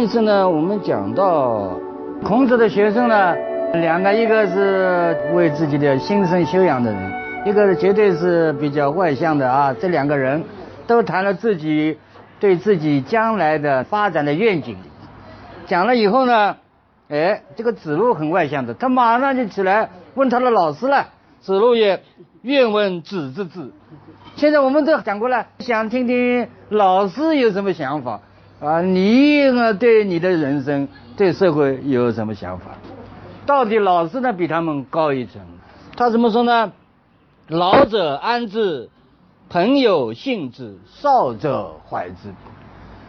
上一次呢，我们讲到孔子的学生呢，两个，一个是为自己的心生修养的人，一个是绝对是比较外向的啊。这两个人都谈了自己对自己将来的发展的愿景。讲了以后呢，哎，这个子路很外向的，他马上就起来问他的老师了。子路也愿问子之志。现在我们都讲过了，想听听老师有什么想法。啊，你呢？对你的人生、对社会有什么想法？到底老师呢比他们高一层？他怎么说呢？老者安之，朋友信之，少者怀之。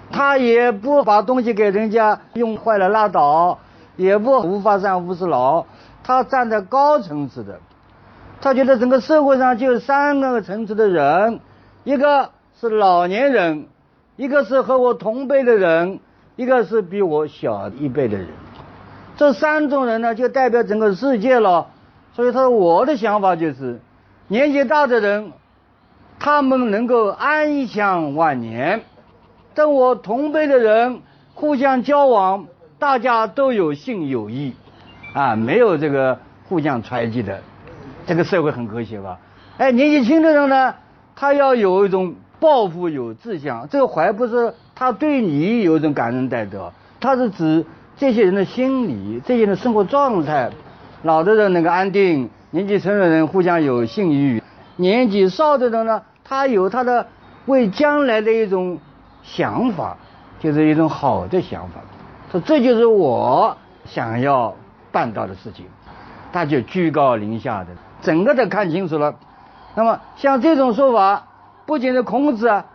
他也不把东西给人家用坏了拉倒，也不无法善无事劳。他站在高层次的，他觉得整个社会上就三个层次的人，一个是老年人。一个是和我同辈的人，一个是比我小一辈的人，这三种人呢，就代表整个世界了。所以他说，我的想法就是，年纪大的人，他们能够安享晚年；跟我同辈的人互相交往，大家都有信有义，啊，没有这个互相揣忌的，这个社会很和谐吧？哎，年纪轻的人呢，他要有一种。抱负有志向，这个怀不是他对你有一种感恩戴德，他是指这些人的心理，这些人的生活状态。老的人能够安定，年纪轻的人互相有信誉，年纪少的人呢，他有他的为将来的一种想法，就是一种好的想法。说这就是我想要办到的事情，他就居高临下的，整个的看清楚了。那么像这种说法。不仅是孔子啊，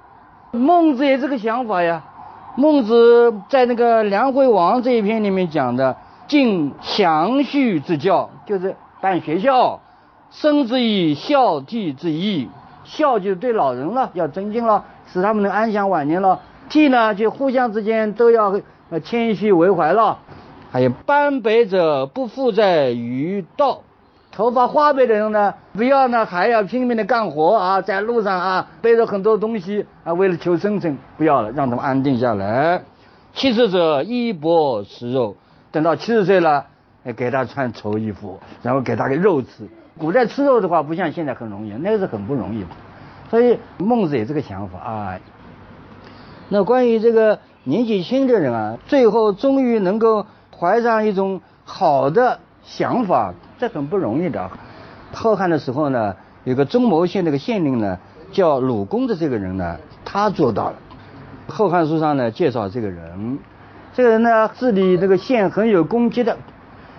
孟子也这个想法呀。孟子在那个《梁惠王》这一篇里面讲的“敬祥序之教”，就是办学校，生之以孝悌之义。孝就是对老人了，要尊敬了，使他们能安享晚年了。悌呢，就互相之间都要谦虚为怀了。还有班北者不负在于道。头发花白的人呢，不要呢，还要拼命的干活啊，在路上啊，背着很多东西啊，为了求生存，不要了，让他们安定下来。七十者衣帛食肉，等到七十岁了，给他穿绸衣服，然后给他个肉吃。古代吃肉的话，不像现在很容易，那个是很不容易。所以孟子有这个想法啊。那关于这个年纪轻的人啊，最后终于能够怀上一种好的想法。这很不容易的。后汉的时候呢，有个中牟县那个县令呢，叫鲁公的这个人呢，他做到了。后汉书上呢介绍这个人，这个人呢治理这个县很有功绩的。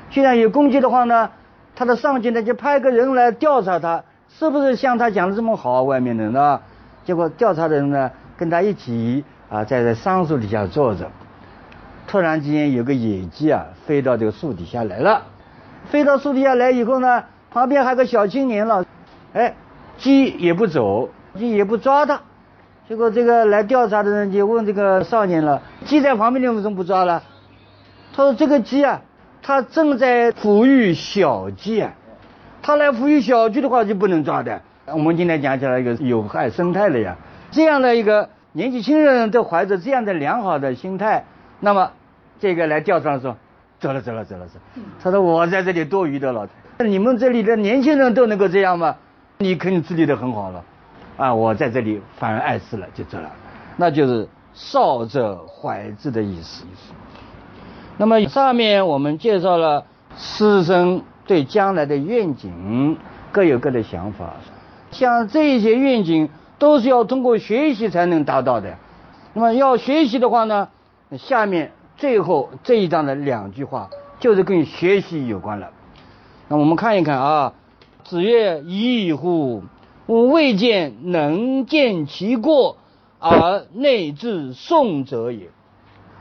既然有功绩的话呢，他的上级呢就派个人来调查他，是不是像他讲的这么好？外面的呢，结果调查的人呢跟他一起啊，在这桑树底下坐着，突然之间有个野鸡啊飞到这个树底下来了。飞到树底下来以后呢，旁边还有个小青年了，哎，鸡也不走，鸡也不抓它。结果这个来调查的人就问这个少年了：鸡在旁边，你为什么不抓了？他说：这个鸡啊，它正在抚育小鸡啊，它来抚育小鸡的话就不能抓的。我们今天讲起来一个有害生态的呀，这样的一个年纪轻人都怀着这样的良好的心态，那么这个来调查的时候。走了走了走了走，他说我在这里多余的了，你们这里的年轻人都能够这样吗？你肯定治理的很好了，啊，我在这里反而碍事了，就走了，那就是少者怀之的意思。那么上面我们介绍了师生对将来的愿景，各有各的想法，像这些愿景都是要通过学习才能达到的。那么要学习的话呢，下面。最后这一章的两句话就是跟学习有关了。那我们看一看啊，子曰：“已乎！吾未见能见其过而内自颂者也。”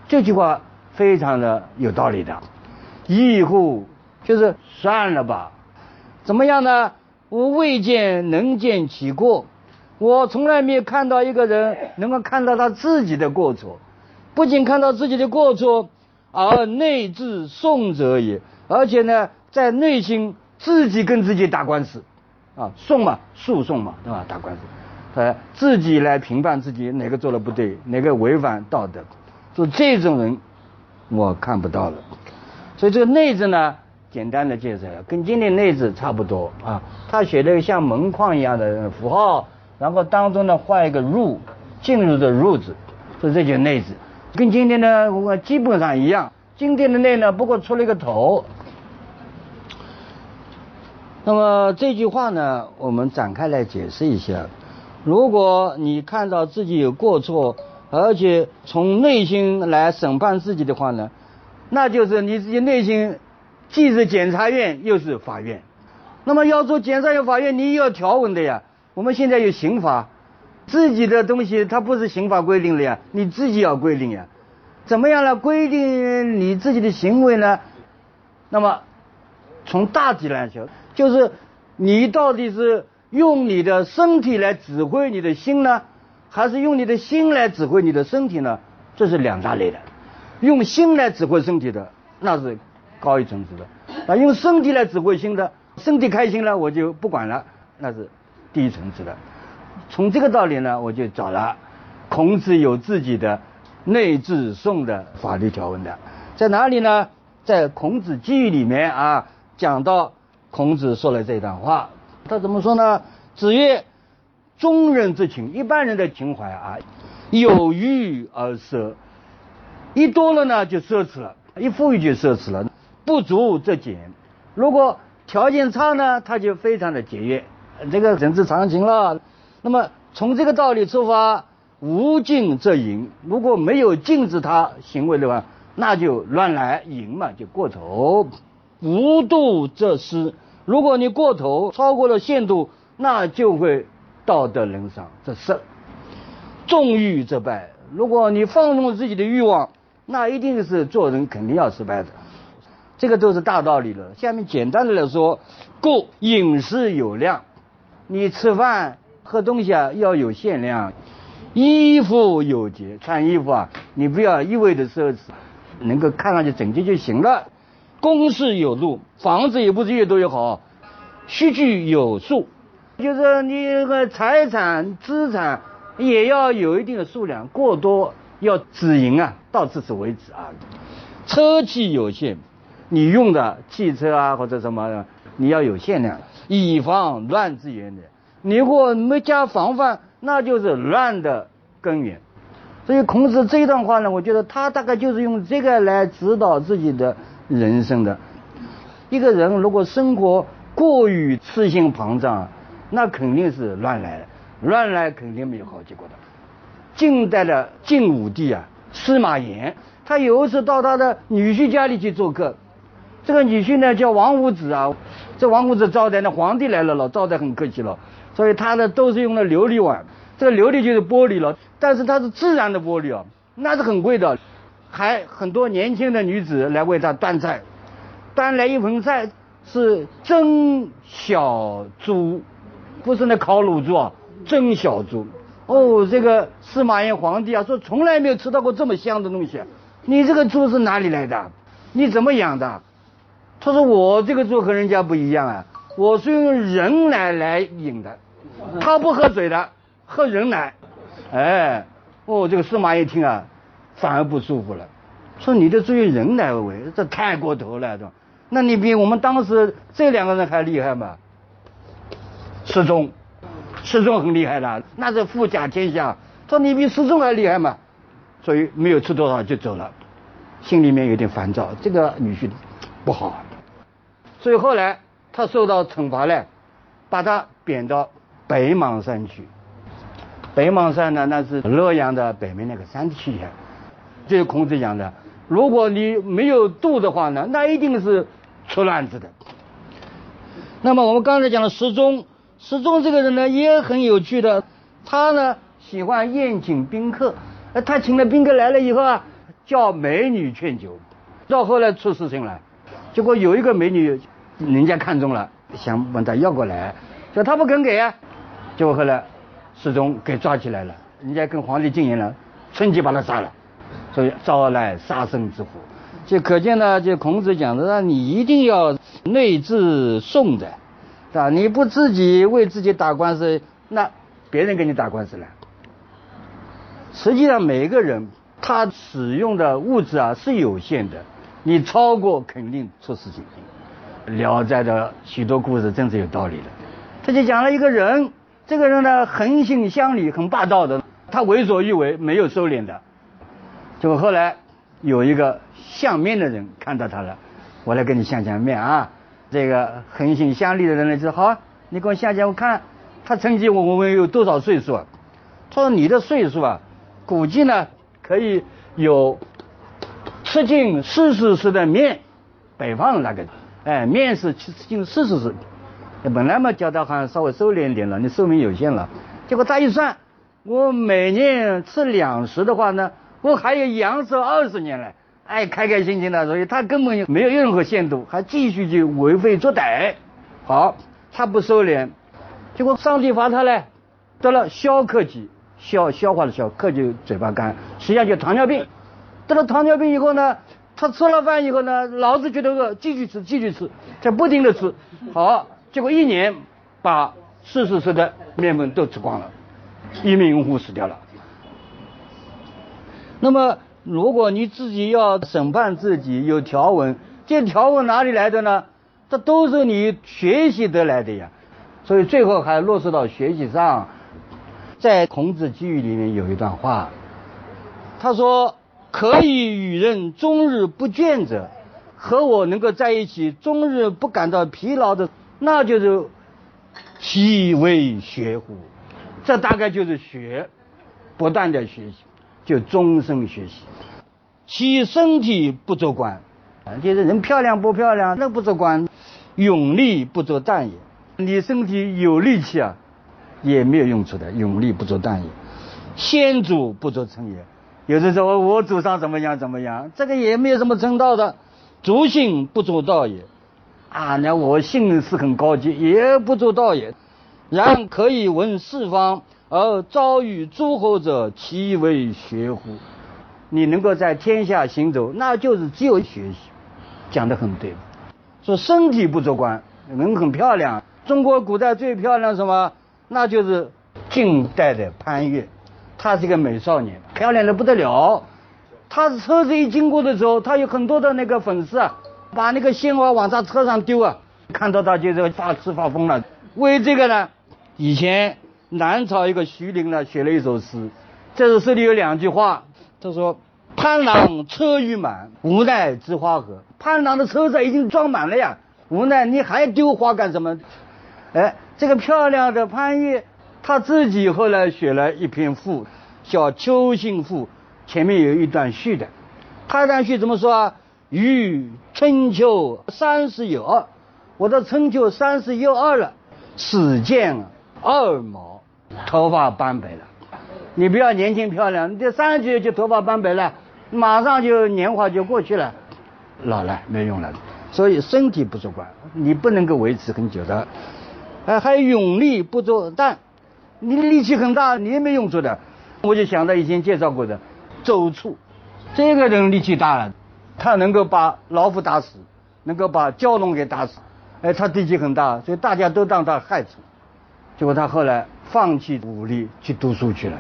这句话非常的有道理的。一乎，就是算了吧，怎么样呢？吾未见能见其过，我从来没有看到一个人能够看到他自己的过错，不仅看到自己的过错，而内自讼者也，而且呢，在内心自己跟自己打官司，啊，讼嘛，诉讼嘛，对吧？打官司，呃，自己来评判自己哪个做的不对，哪个违反道德，就这种人，我看不到了。所以这个内字呢，简单的介绍下，跟今天内字差不多啊。他写的像门框一样的符号，然后当中呢画一个入，进入的入字，所以这就内字，跟今天的我基本上一样。今天的内呢，不过出了一个头。那么这句话呢，我们展开来解释一下。如果你看到自己有过错，而且从内心来审判自己的话呢？那就是你自己内心，既是检察院又是法院，那么要做检察院、法院，你也要条文的呀。我们现在有刑法，自己的东西它不是刑法规定的呀，你自己要规定呀。怎么样来规定你自己的行为呢？那么从大体来说，就是你到底是用你的身体来指挥你的心呢，还是用你的心来指挥你的身体呢？这是两大类的。用心来指挥身体的，那是高一层次的；啊，用身体来指挥心的，身体开心了我就不管了，那是低一层次的。从这个道理呢，我就找了孔子有自己的内治讼的法律条文的，在哪里呢？在《孔子记忆里面啊，讲到孔子说了这段话，他怎么说呢？子曰：“中人之情，一般人的情怀啊，有欲而舍。”一多了呢，就奢侈了；一富裕就奢侈了。不足则俭。如果条件差呢，他就非常的节约。这个人之常情了。那么从这个道理出发，无禁则淫。如果没有禁止他行为的话，那就乱来淫嘛，就过头。无度则失。如果你过头，超过了限度，那就会道德沦丧，这是。纵欲则败。如果你放纵自己的欲望。那一定是做人肯定要失败的，这个都是大道理了。下面简单的来说，故饮食有量，你吃饭喝东西啊要有限量；衣服有节，穿衣服啊你不要一味的奢侈，能够看上去整洁就行了。公事有度，房子也不是越多越好。虚具有数，就是你那个财产资产也要有一定的数量，过多。要止盈啊，到此此为止啊。车器有限，你用的汽车啊或者什么，你要有限量，以防乱之源的。你如果没加防范，那就是乱的根源。所以孔子这一段话呢，我觉得他大概就是用这个来指导自己的人生的。一个人如果生活过于痴心膨胀，那肯定是乱来的，乱来肯定没有好结果的。近代的晋武帝啊，司马炎，他有一次到他的女婿家里去做客，这个女婿呢叫王五子啊，这王五子招待那皇帝来了了，招待很客气了，所以他的都是用的琉璃碗，这个琉璃就是玻璃了，但是它是自然的玻璃啊，那是很贵的，还很多年轻的女子来为他端菜，端来一盆菜是蒸小猪，不是那烤乳猪啊，蒸小猪。哦，这个司马炎皇帝啊，说从来没有吃到过这么香的东西。你这个猪是哪里来的？你怎么养的？他说我这个猪和人家不一样啊，我是用人奶来饮的，他不喝水的，喝人奶。哎，哦，这个司马懿听啊，反而不舒服了，说你的猪用人奶喂，这太过头了，是吧？那你比我们当时这两个人还厉害吗？失踪。师仲很厉害的，那是富甲天下。说你比师仲还厉害嘛？所以没有吃多少就走了，心里面有点烦躁。这个女婿不好，所以后来他受到惩罚了，把他贬到北邙山去。北邙山呢，那是洛阳的北面那个山区呀。这是孔子讲的，如果你没有度的话呢，那一定是出乱子的。那么我们刚才讲的时钟。石钟这个人呢也很有趣的，他呢喜欢宴请宾客，他请了宾客来了以后啊，叫美女劝酒，到后来出事情了，结果有一个美女人家看中了，想问他要过来，说他不肯给啊，结果后来始终给抓起来了，人家跟皇帝进言了，趁机把他杀了，所以招来杀身之祸。就可见呢，就孔子讲的，那你一定要内自宋的，是吧？你不自己为自己打官司，那别人给你打官司了。实际上，每一个人他使用的物质啊是有限的，你超过肯定出事情。《聊斋》的许多故事真是有道理的。他就讲了一个人，这个人呢横行乡里，很霸道的，他为所欲为，没有收敛的。结果后来有一个相面的人看到他了，我来跟你相相面啊。这个横行乡里的人呢就好，你给我相相，我看他曾经我我问有多少岁数啊？他说你的岁数啊。估计呢，可以有吃进四十石的面，北方那个，哎，面是吃进四十石，本来嘛叫他好像稍微收敛一点了，你寿命有限了。结果他一算，我每年吃两食的话呢，我还有阳寿二十年嘞，哎，开开心心的，所以他根本就没有任何限度，还继续去为非作歹。好，他不收敛，结果上帝罚他嘞，得了消克疾。消消化的消，克就嘴巴干，实际上就糖尿病。得了糖尿病以后呢，他吃了饭以后呢，老是觉得饿，继续吃，继续吃，在不停的吃。好，结果一年把四十岁的面粉都吃光了，一名用户死掉了。那么，如果你自己要审判自己，有条文，这条文哪里来的呢？这都是你学习得来的呀。所以最后还落实到学习上。在孔子寄语里面有一段话，他说：“可以与人终日不倦者，和我能够在一起终日不感到疲劳的，那就是其为学乎？这大概就是学，不断的学习，就终身学习。其身体不足观，就是人漂亮不漂亮那不足观，勇力不足淡也。你身体有力气啊。”也没有用处的，勇力不足当也；先祖不足称也。有的说我祖上怎么样怎么样，这个也没有什么称道的。足性不足道也。啊，那我性是很高级，也不足道也。然可以闻四方而遭遇诸侯者，其为学乎？你能够在天下行走，那就是只有学习。讲的很对。说身体不足观，人很漂亮。中国古代最漂亮什么？那就是近代的潘岳，她是一个美少年，漂亮的不得了。她车子一经过的时候，她有很多的那个粉丝啊，把那个鲜花往她车上丢啊，看到她就是发痴发疯了。为这个呢，以前南朝一个徐陵呢写了一首诗，这首诗里有两句话，他说：“潘郎车欲满，无奈之花何？”潘郎的车子已经装满了呀，无奈你还丢花干什么？哎。这个漂亮的潘岳，他自己后来写了一篇赋，叫《秋兴赋》，前面有一段序的。他段序怎么说啊？余春秋三十有二，我的春秋三十有二了，始见二毛，头发斑白了。你不要年轻漂亮，你这三十岁就头发斑白了，马上就年华就过去了，老了没用了。所以身体不足观，你不能够维持很久的。哎，还有勇力不足，但你力气很大，你也没用处的。我就想到以前介绍过的周处，这个人力气大了，他能够把老虎打死，能够把蛟龙给打死。哎，他力气很大，所以大家都当他害处。结果他后来放弃武力去读书去了。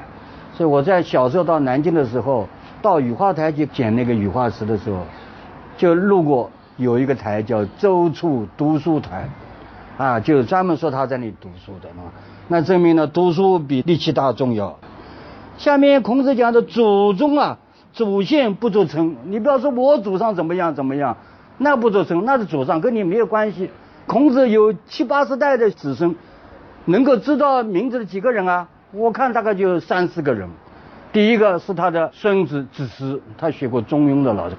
所以我在小时候到南京的时候，到雨花台去捡那个雨花石的时候，就路过有一个台叫周处读书台。啊，就专门说他在那里读书的嘛，那证明了读书比力气大重要。下面孔子讲的祖宗啊，祖先不足称。你不要说我祖上怎么样怎么样，那不足称，那是祖上跟你没有关系。孔子有七八十代的子孙，能够知道名字的几个人啊？我看大概就三四个人。第一个是他的孙子子思，他学过《中庸》的老师。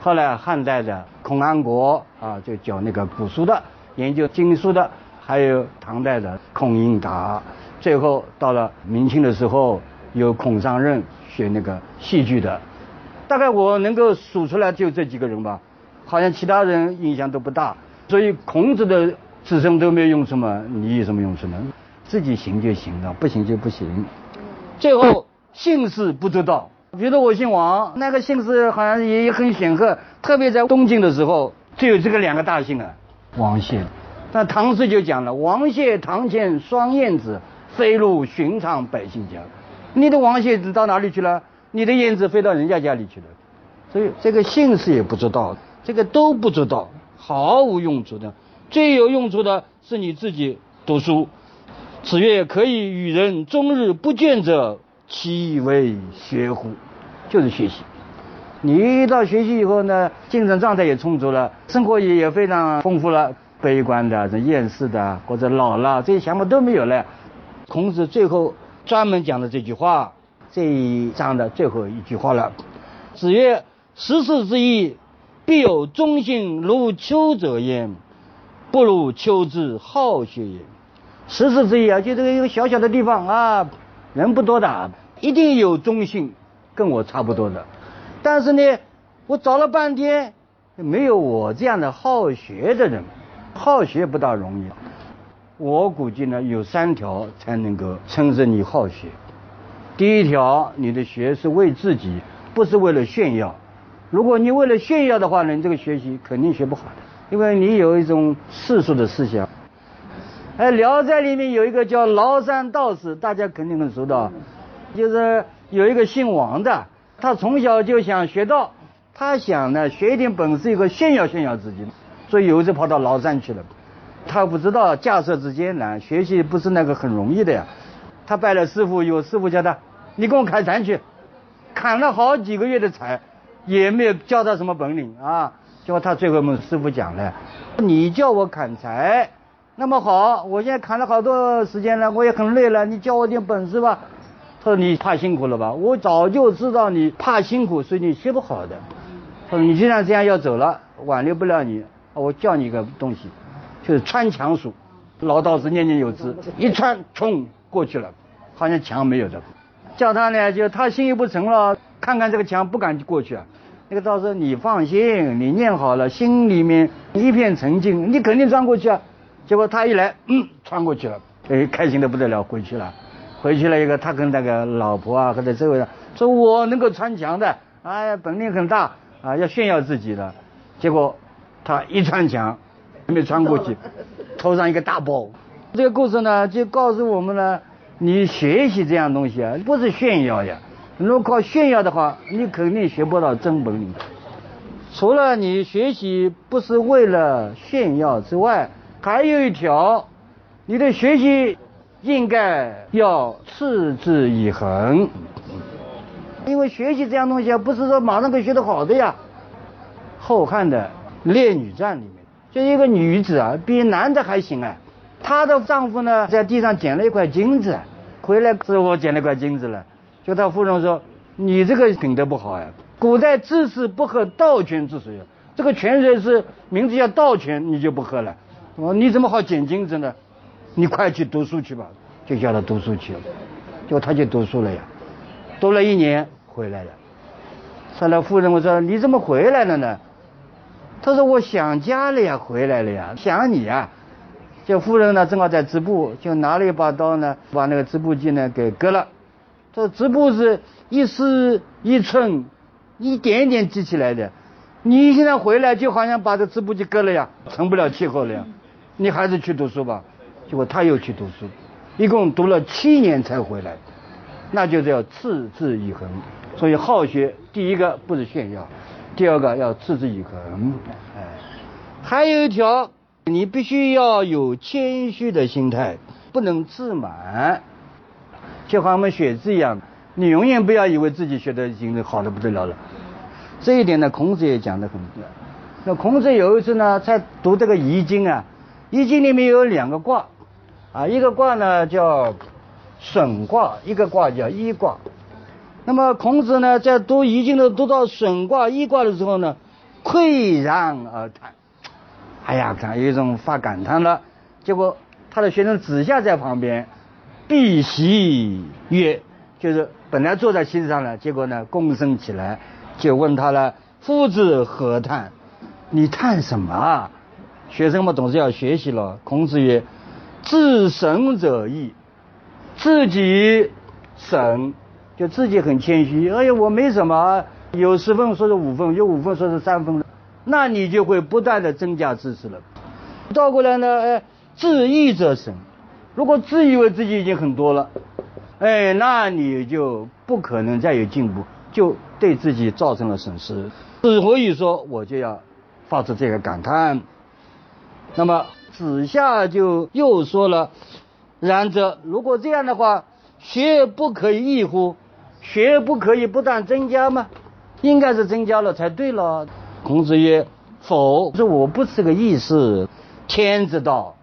后来汉代的孔安国啊，就教那个古书的。研究经书的，还有唐代的孔颖达，最后到了明清的时候，有孔尚任学那个戏剧的。大概我能够数出来就这几个人吧，好像其他人影响都不大。所以孔子的子孙都没有用处嘛，你有什么用处呢？自己行就行了，不行就不行。最后姓氏不知道，比如说我姓王，那个姓氏好像也很显赫，特别在东晋的时候，就有这个两个大姓啊，王姓。那唐诗就讲了，王谢堂前双燕子，飞入寻常百姓家。你的王谢子到哪里去了？你的燕子飞到人家家里去了。所以这个姓氏也不知道，这个都不知道，毫无用处的。最有用处的是你自己读书。子曰：“可以与人终日不倦者，其为学乎？”就是学习。你一到学习以后呢，精神状态也充足了，生活也也非常丰富了。悲观的、这厌世的或者老了，这些想法都没有了。孔子最后专门讲的这句话，这一章的最后一句话了。子曰：“十世之义，必有忠信如丘者焉，不如丘之好学也。”十世之义啊，就这个一个小小的地方啊，人不多的，一定有忠信，跟我差不多的。但是呢，我找了半天，没有我这样的好学的人。好学不大容易，我估计呢，有三条才能够称之你好学。第一条，你的学是为自己，不是为了炫耀。如果你为了炫耀的话呢，你这个学习肯定学不好的，因为你有一种世俗的思想。哎，《聊斋》里面有一个叫崂山道士，大家肯定很熟的，就是有一个姓王的，他从小就想学道，他想呢学一点本事以后炫耀炫耀自己。所以有一次跑到崂山去了，他不知道架设之艰难，学习不是那个很容易的呀。他拜了师傅，有师傅叫他，你跟我砍柴去，砍了好几个月的柴，也没有教他什么本领啊。结果他最后问师傅讲了，你叫我砍柴，那么好，我现在砍了好多时间了，我也很累了，你教我点本事吧。他说你怕辛苦了吧？我早就知道你怕辛苦，所以你学不好的。他说你既然这样要走了，挽留不了你。我教你一个东西，就是穿墙术。老道士念念有词，一穿，冲过去了，好像墙没有的。叫他呢，就他心意不诚了，看看这个墙，不敢过去啊。那个道士，你放心，你念好了，心里面一片沉静，你肯定穿过去啊。结果他一来，嗯，穿过去了，哎，开心的不得了，回去了。回去了一个，他跟那个老婆啊，或者周围的说，我能够穿墙的，哎呀，本领很大啊，要炫耀自己的。结果。他一穿墙，没穿过去，头上一个大包。这个故事呢，就告诉我们呢，你学习这样东西啊，不是炫耀呀。如果靠炫耀的话，你肯定学不到真本领。除了你学习不是为了炫耀之外，还有一条，你的学习应该要持之以恒。因为学习这样东西啊，不是说马上可以学得好的呀。后汉的。《烈女传》里面，就一个女子啊，比男的还行啊。她的丈夫呢，在地上捡了一块金子，回来是我捡了一块金子了。就他夫人说：“你这个品德不好呀！古代知识不喝道泉之水，这个泉水是名字叫道泉，你就不喝了。我你怎么好捡金子呢？你快去读书去吧。”就叫他读书去了，就他去读书了呀。读了一年回来了。后来夫人我说：“你怎么回来了呢？”他说：“我想家了呀，回来了呀，想你呀。”这夫人呢，正好在织布，就拿了一把刀呢，把那个织布机呢给割了。这织布是一丝一寸，一点一点织起来的。你现在回来就好像把这织布机割了呀，成不了气候了呀。你还是去读书吧。结果他又去读书，一共读了七年才回来。那就叫持之以恒。所以好学，第一个不是炫耀。第二个要持之以恒，哎，还有一条，你必须要有谦虚的心态，不能自满，就好像我们学字一样，你永远不要以为自己学的已经好的不得了了。这一点呢，孔子也讲的很多。那孔子有一次呢，在读这个《易经》啊，《易经》里面有两个卦，啊，一个卦呢叫损卦，一个卦叫一卦。那么孔子呢，在读易经的读到损卦、易卦的时候呢，喟然而叹。哎呀，他有一种发感叹了。结果他的学生子夏在旁边，避席曰，就是本来坐在席子上了，结果呢，躬身起来，就问他了：“夫子何叹？你叹什么啊？”学生们总是要学习了。孔子曰：“自省者易，自己省，就自己很谦虚。哎呀，我没什么，有十分说是五分，有五分说是三分，那你就会不断的增加知识了。倒过来呢，哎，自义者省。如果自以为自己已经很多了，哎，那你就不可能再有进步，就对自己造成了损失。所以说，我就要发出这个感叹。”那么子夏就又说了：“然则，如果这样的话，学不可以易乎？学不可以不断增加吗？应该是增加了才对了。”孔子曰：“否，这我不是个意思。天之道，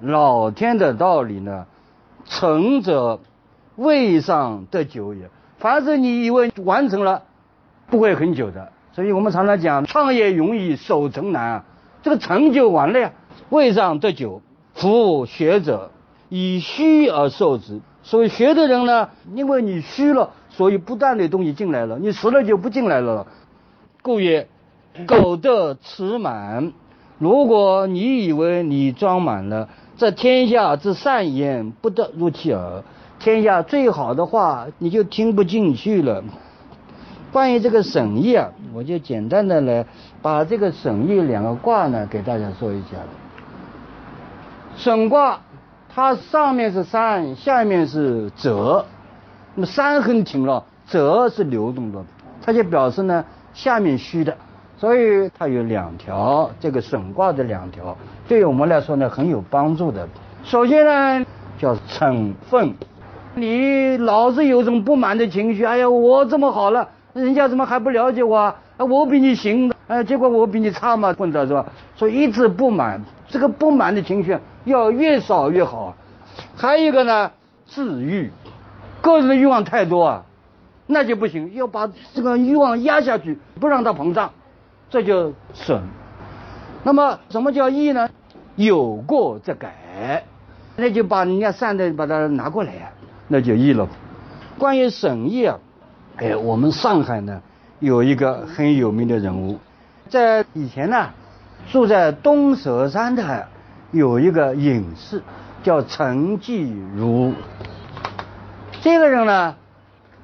老天的道理呢，成者未上得久也。凡是你以为完成了，不会很久的。所以我们常常讲，创业容易守成难啊。这个成就完了呀。”未上得久，夫学者以虚而受之。所以学的人呢，因为你虚了，所以不断的东西进来了，你实了就不进来了。故曰：苟得持满。如果你以为你装满了，这天下之善言不得入其耳，天下最好的话你就听不进去了。关于这个省益啊，我就简单的来把这个省益两个卦呢给大家说一下。审卦，它上面是山，下面是泽。那么山很挺了，泽是流动的，它就表示呢下面虚的，所以它有两条，这个损卦的两条，对于我们来说呢很有帮助的。首先呢叫嗔愤，你老是有种不满的情绪，哎呀，我这么好了，人家怎么还不了解我？啊，我比你行，哎，结果我比你差嘛，混着是吧？所以一直不满，这个不满的情绪。要越少越好，还有一个呢，自愈，个人的欲望太多啊，那就不行，要把这个欲望压下去，不让它膨胀，这就损。那么什么叫义呢？有过则改，那就把人家善的把它拿过来呀，那就义了。关于省义啊，哎，我们上海呢有一个很有名的人物，在以前呢住在东蛇山的。有一个隐士叫陈继儒，这个人呢，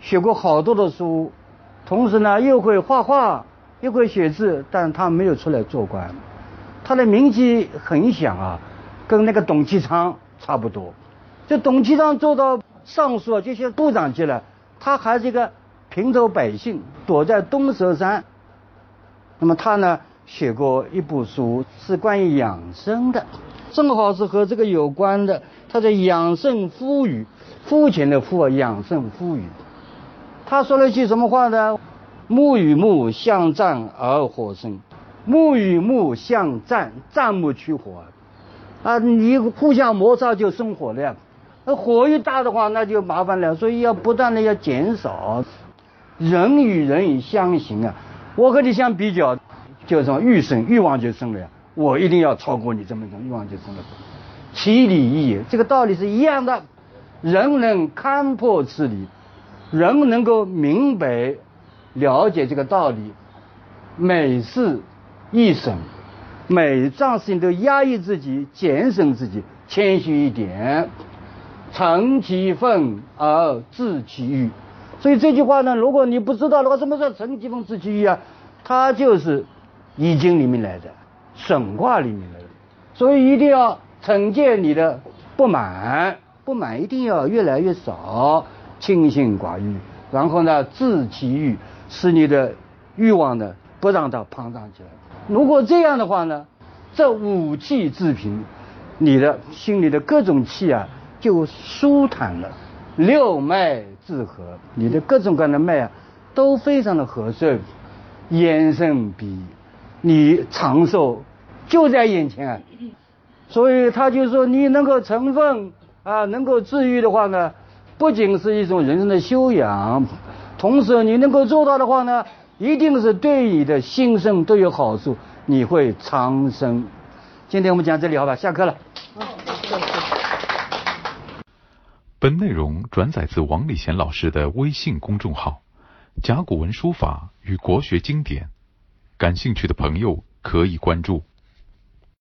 写过好多的书，同时呢又会画画，又会写字，但他没有出来做官。他的名气很响啊，跟那个董其昌差不多。这董其昌做到尚书，这些部长级了，他还是一个平头百姓，躲在东蛇山。那么他呢，写过一部书，是关于养生的。正好是和这个有关的，他在养肾夫语，肤浅的肤啊，养肾夫语。他说了一句什么话呢？木与木相战而火生，木与木相战，战木取火，啊，你互相摩擦就生火了呀。那火一大的话，那就麻烦了。所以要不断的要减少。人与人相行啊，我和你相比较，就什么欲生欲望就生了呀。我一定要超过你这么一种欲望就生了，其理也，这个道理是一样的。人能看破此理，人能够明白了解这个道理，每事一省，每桩事情都压抑自己，减省自己，谦虚一点，成其分而治其欲。所以这句话呢，如果你不知道的话，什么叫成其分治其欲啊？它就是《易经》里面来的。损卦里面的人，所以一定要惩戒你的不满，不满一定要越来越少，清心寡欲，然后呢，自其欲，使你的欲望呢不让它膨胀起来。如果这样的话呢，这五气自平，你的心里的各种气啊就舒坦了，六脉自和，你的各种各样的脉啊都非常的和顺，延伸比。你长寿就在眼前，所以他就说你能够成分啊，能够治愈的话呢，不仅是一种人生的修养，同时你能够做到的话呢，一定是对你的心生都有好处，你会长生。今天我们讲这里好吧，下课了。本内容转载自王礼贤老师的微信公众号。甲骨文书法与国学经典，感兴趣的朋友可以关注。